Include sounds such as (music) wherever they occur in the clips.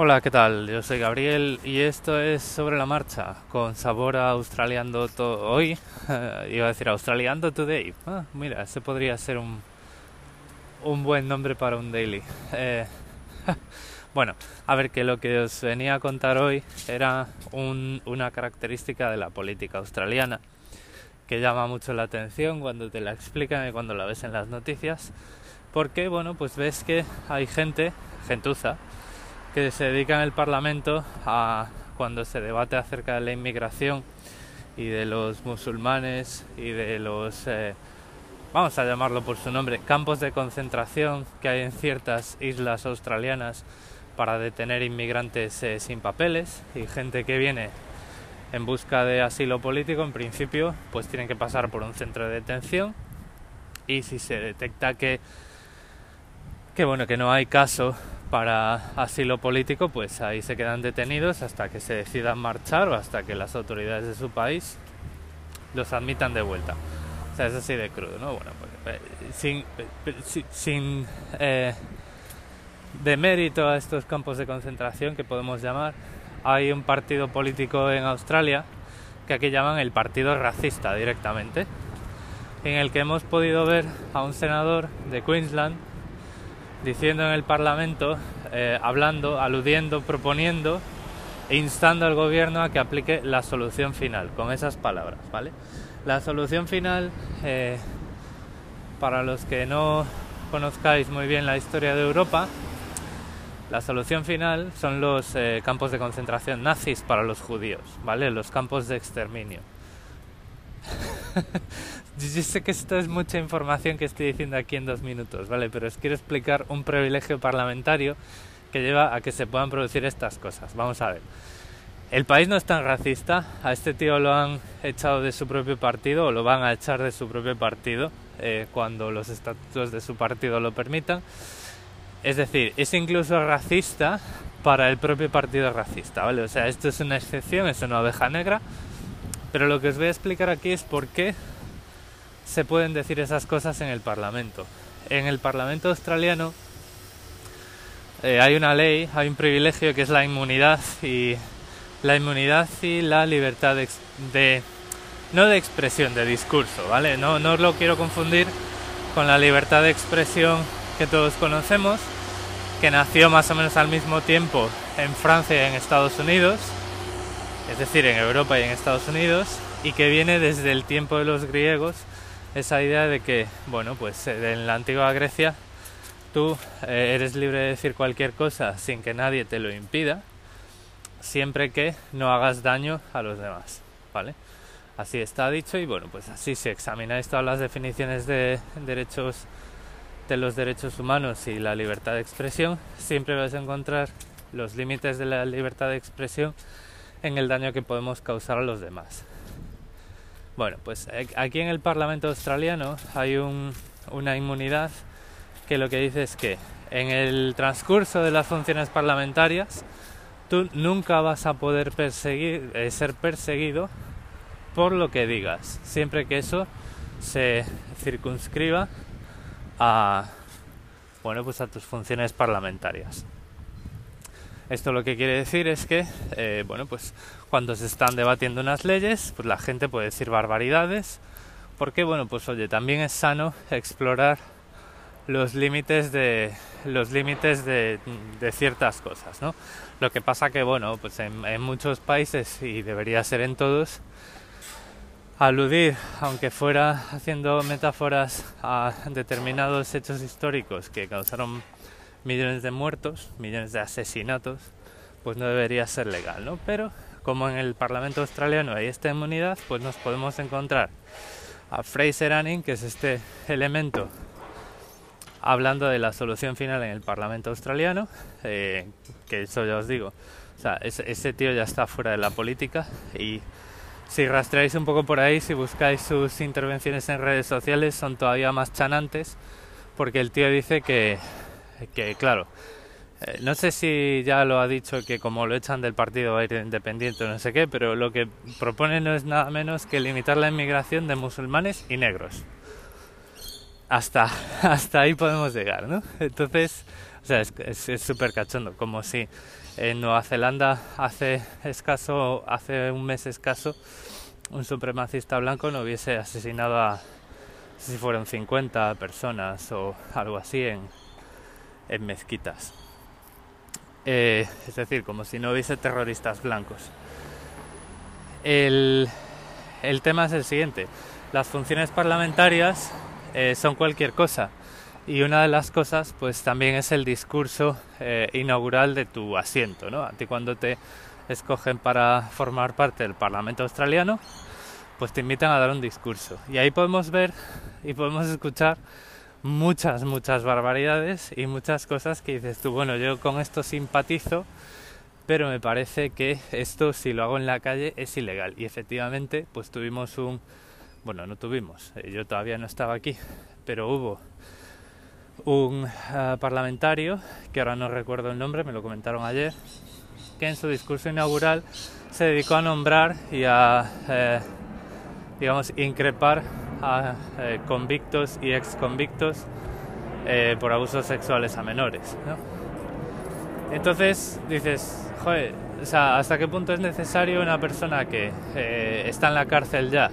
Hola, ¿qué tal? Yo soy Gabriel y esto es sobre la marcha con sabor a australiando hoy. (laughs) iba a decir australiando today. Ah, mira, ese podría ser un, un buen nombre para un daily. Eh, (laughs) bueno, a ver que lo que os venía a contar hoy era una característica de la política australiana que llama mucho la atención cuando te la explican y cuando la ves en las noticias. Porque, bueno, pues ves que hay gente, gentuza, que se dedica en el Parlamento a cuando se debate acerca de la inmigración y de los musulmanes y de los, eh, vamos a llamarlo por su nombre, campos de concentración que hay en ciertas islas australianas para detener inmigrantes eh, sin papeles y gente que viene en busca de asilo político, en principio, pues tienen que pasar por un centro de detención y si se detecta que que bueno que no hay caso para asilo político, pues ahí se quedan detenidos hasta que se decidan marchar o hasta que las autoridades de su país los admitan de vuelta. O sea, es así de crudo, ¿no? Bueno, pues, eh, sin, eh, sin eh, de mérito a estos campos de concentración que podemos llamar, hay un partido político en Australia que aquí llaman el partido racista directamente, en el que hemos podido ver a un senador de Queensland diciendo en el Parlamento, eh, hablando, aludiendo, proponiendo e instando al gobierno a que aplique la solución final, con esas palabras, ¿vale? La solución final, eh, para los que no conozcáis muy bien la historia de Europa, la solución final son los eh, campos de concentración nazis para los judíos, ¿vale? Los campos de exterminio. (laughs) Yo sé que esto es mucha información que estoy diciendo aquí en dos minutos, ¿vale? Pero os quiero explicar un privilegio parlamentario que lleva a que se puedan producir estas cosas. Vamos a ver. El país no es tan racista. A este tío lo han echado de su propio partido o lo van a echar de su propio partido eh, cuando los estatutos de su partido lo permitan. Es decir, es incluso racista para el propio partido racista, ¿vale? O sea, esto es una excepción, es una oveja negra. Pero lo que os voy a explicar aquí es por qué se pueden decir esas cosas en el Parlamento. En el Parlamento australiano eh, hay una ley, hay un privilegio que es la inmunidad y la inmunidad y la libertad de, no de expresión, de discurso, ¿vale? No, no lo quiero confundir con la libertad de expresión que todos conocemos, que nació más o menos al mismo tiempo en Francia y en Estados Unidos, es decir, en Europa y en Estados Unidos, y que viene desde el tiempo de los griegos esa idea de que, bueno, pues eh, en la antigua Grecia tú eh, eres libre de decir cualquier cosa sin que nadie te lo impida, siempre que no hagas daño a los demás, ¿vale? Así está dicho y bueno, pues así si examináis todas las definiciones de derechos de los derechos humanos y la libertad de expresión, siempre vais a encontrar los límites de la libertad de expresión en el daño que podemos causar a los demás. Bueno, pues aquí en el Parlamento australiano hay una inmunidad que lo que dice es que en el transcurso de las funciones parlamentarias tú nunca vas a poder perseguir, eh, ser perseguido por lo que digas, siempre que eso se circunscriba a bueno pues a tus funciones parlamentarias. Esto lo que quiere decir es que, eh, bueno, pues cuando se están debatiendo unas leyes, pues la gente puede decir barbaridades, porque, bueno, pues oye, también es sano explorar los límites de los límites de, ciertas cosas, ¿no? Lo que pasa que, bueno, pues en, en muchos países y debería ser en todos, aludir, aunque fuera haciendo metáforas a determinados hechos históricos que causaron millones de muertos, millones de asesinatos, pues no debería ser legal, ¿no? Pero como en el Parlamento australiano hay esta inmunidad, pues nos podemos encontrar a Fraser Anning, que es este elemento hablando de la solución final en el Parlamento australiano, eh, que eso ya os digo, o sea, ese, tío ya está fuera de la política y si rastreáis un poco por ahí, si buscáis sus intervenciones en redes sociales, son todavía más chanantes, porque el tío dice que que claro, eh, no sé si ya lo ha dicho que como lo echan del partido va a ir independiente o no sé qué, pero lo que propone no es nada menos que limitar la inmigración de musulmanes y negros. Hasta, (laughs) hasta ahí podemos llegar, ¿no? Entonces, o sea, es súper cachondo, como si en Nueva Zelanda hace escaso, hace un mes escaso, un supremacista blanco no hubiese asesinado a si fueron 50 personas o algo así en, en mezquitas. Eh, es decir, como si no hubiese terroristas blancos. El, el tema es el siguiente. Las funciones parlamentarias eh, son cualquier cosa. Y una de las cosas, pues también es el discurso eh, inaugural de tu asiento, ¿no? A ti cuando te escogen para formar parte del Parlamento australiano, pues te invitan a dar un discurso. Y ahí podemos ver y podemos escuchar muchas, muchas barbaridades y muchas cosas que dices tú, bueno, yo con esto simpatizo, pero me parece que esto si lo hago en la calle es ilegal. Y efectivamente, pues tuvimos un, bueno, no tuvimos, eh, yo todavía no estaba aquí, pero hubo un eh, parlamentario, que ahora no recuerdo el nombre, me lo comentaron ayer, que en su discurso inaugural se dedicó a nombrar y a eh, digamos, increpar a eh, convictos y ex convictos eh, por abusos sexuales a menores. Entonces dices, joder, o sea, ¿hasta qué punto es necesario una persona que eh, está en la cárcel ya?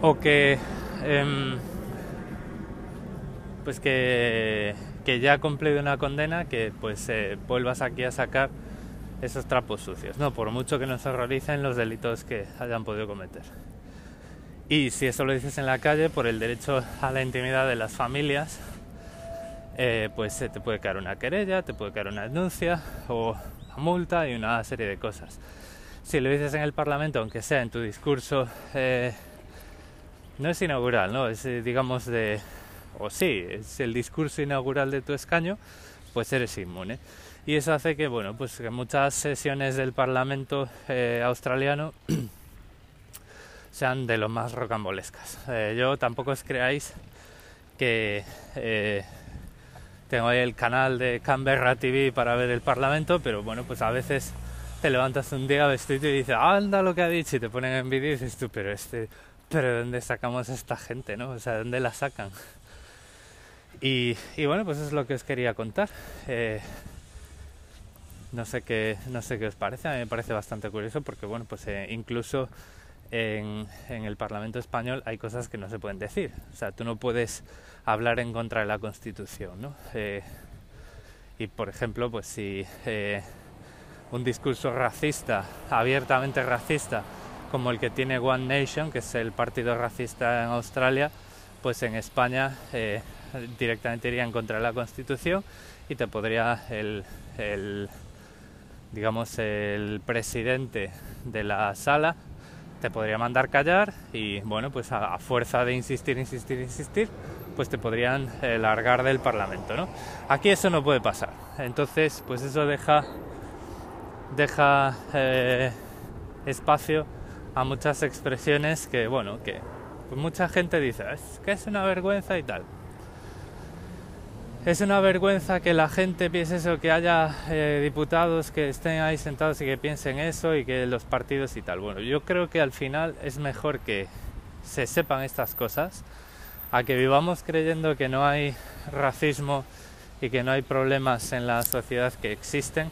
O que, em, pues que, que ya ha cumplido una condena, que pues vuelvas aquí a sacar esos trapos sucios, no, por mucho que nos horroricen los delitos que hayan podido cometer. Y si eso lo dices en la calle, por el derecho a la intimidad de las familias, eh, pues te puede caer una querella, te puede caer una denuncia o una multa y una serie de cosas. Si lo dices en el Parlamento, aunque sea en tu discurso, eh, no es inaugural, ¿no? Es eh, digamos de, o sí, es el discurso inaugural de tu escaño, pues eres inmune y eso hace que bueno pues que muchas sesiones del Parlamento eh, australiano (clears throat) sean de lo más rocambolescas. Eh, yo tampoco os creáis que eh, tengo ahí el canal de Canberra TV para ver el Parlamento, pero bueno, pues a veces te levantas un día vestido y dices, anda lo que ha dicho, y te ponen en vídeo y dices tú, pero este, pero ¿de dónde sacamos esta gente, no? O sea, ¿de dónde la sacan? Y, bueno, pues eso es lo que os quería contar. No sé qué, no sé qué os parece, a mí me parece bastante curioso porque bueno, pues eh, incluso en, el Parlamento español hay cosas que no se pueden decir. O sea, tú no puedes hablar en contra de la Constitución, ¿no? Eh, y por ejemplo, pues si eh, un discurso racista, abiertamente racista, como el que tiene One Nation, que es el partido racista en Australia, pues en España directamente iría en contra de la Constitución y te podría el digamos, el presidente de la sala te podría mandar callar y, bueno, pues a, fuerza de insistir, insistir, insistir, pues te podrían eh, largar del Parlamento, ¿no? Aquí eso no puede pasar. Entonces, pues eso deja, deja eh, espacio a muchas expresiones que, bueno, que mucha gente dice, es que es una vergüenza y tal. Es una vergüenza que la gente piense eso, que haya eh, diputados que estén ahí sentados y que piensen eso y que los partidos y tal. Bueno, yo creo que al final es mejor que se sepan estas cosas a que vivamos creyendo que no hay racismo y que no hay problemas en la sociedad que existen,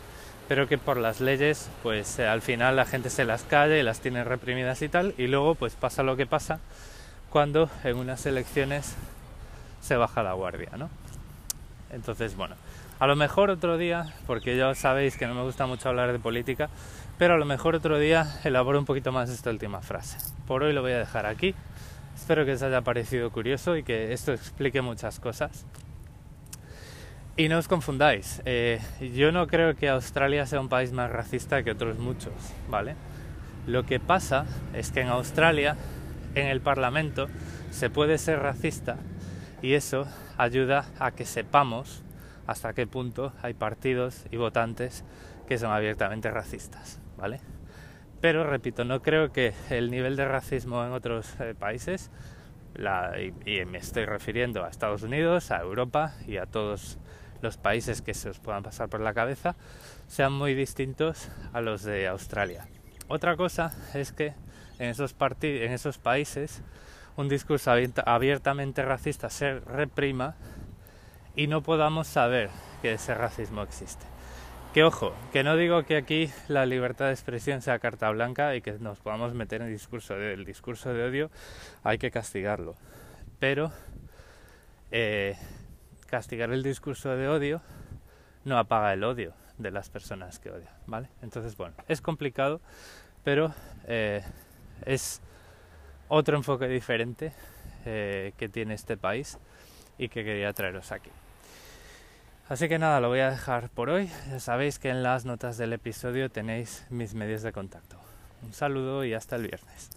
pero que por las leyes pues eh, al final la gente se las calla y las tiene reprimidas y tal y luego pues pasa lo que pasa cuando en unas elecciones se baja la guardia, ¿no? Entonces, bueno, a lo mejor otro día, porque ya sabéis que no me gusta mucho hablar de política, pero a lo mejor otro día elaboro un poquito más esta última frase. Por hoy lo voy a dejar aquí. Espero que os haya parecido curioso y que esto explique muchas cosas. Y no os confundáis, eh, yo no creo que Australia sea un país más racista que otros muchos, ¿vale? Lo que pasa es que en Australia, en el Parlamento, se puede ser racista y eso ayuda a que sepamos hasta qué punto hay partidos y votantes que son abiertamente racistas, ¿vale? Pero repito, no creo que el nivel de racismo en otros eh, países, y, me estoy refiriendo a Estados Unidos, a Europa y a todos los países que se os puedan pasar por la cabeza, sean muy distintos a los de Australia. Otra cosa es que en esos, en esos países un discurso abiertamente racista se reprima y no podamos saber que ese racismo existe. Que ojo, que no digo que aquí la libertad de expresión sea carta blanca y que nos podamos meter en el discurso de, el discurso de odio, hay que castigarlo. Pero eh, castigar el discurso de odio no apaga el odio de las personas que odian, ¿vale? Entonces, bueno, es complicado, pero eh, es otro enfoque diferente eh, que tiene este país y que quería traeros aquí. Así que nada, lo voy a dejar por hoy. Ya sabéis que en las notas del episodio tenéis mis medios de contacto. Un saludo y hasta el viernes.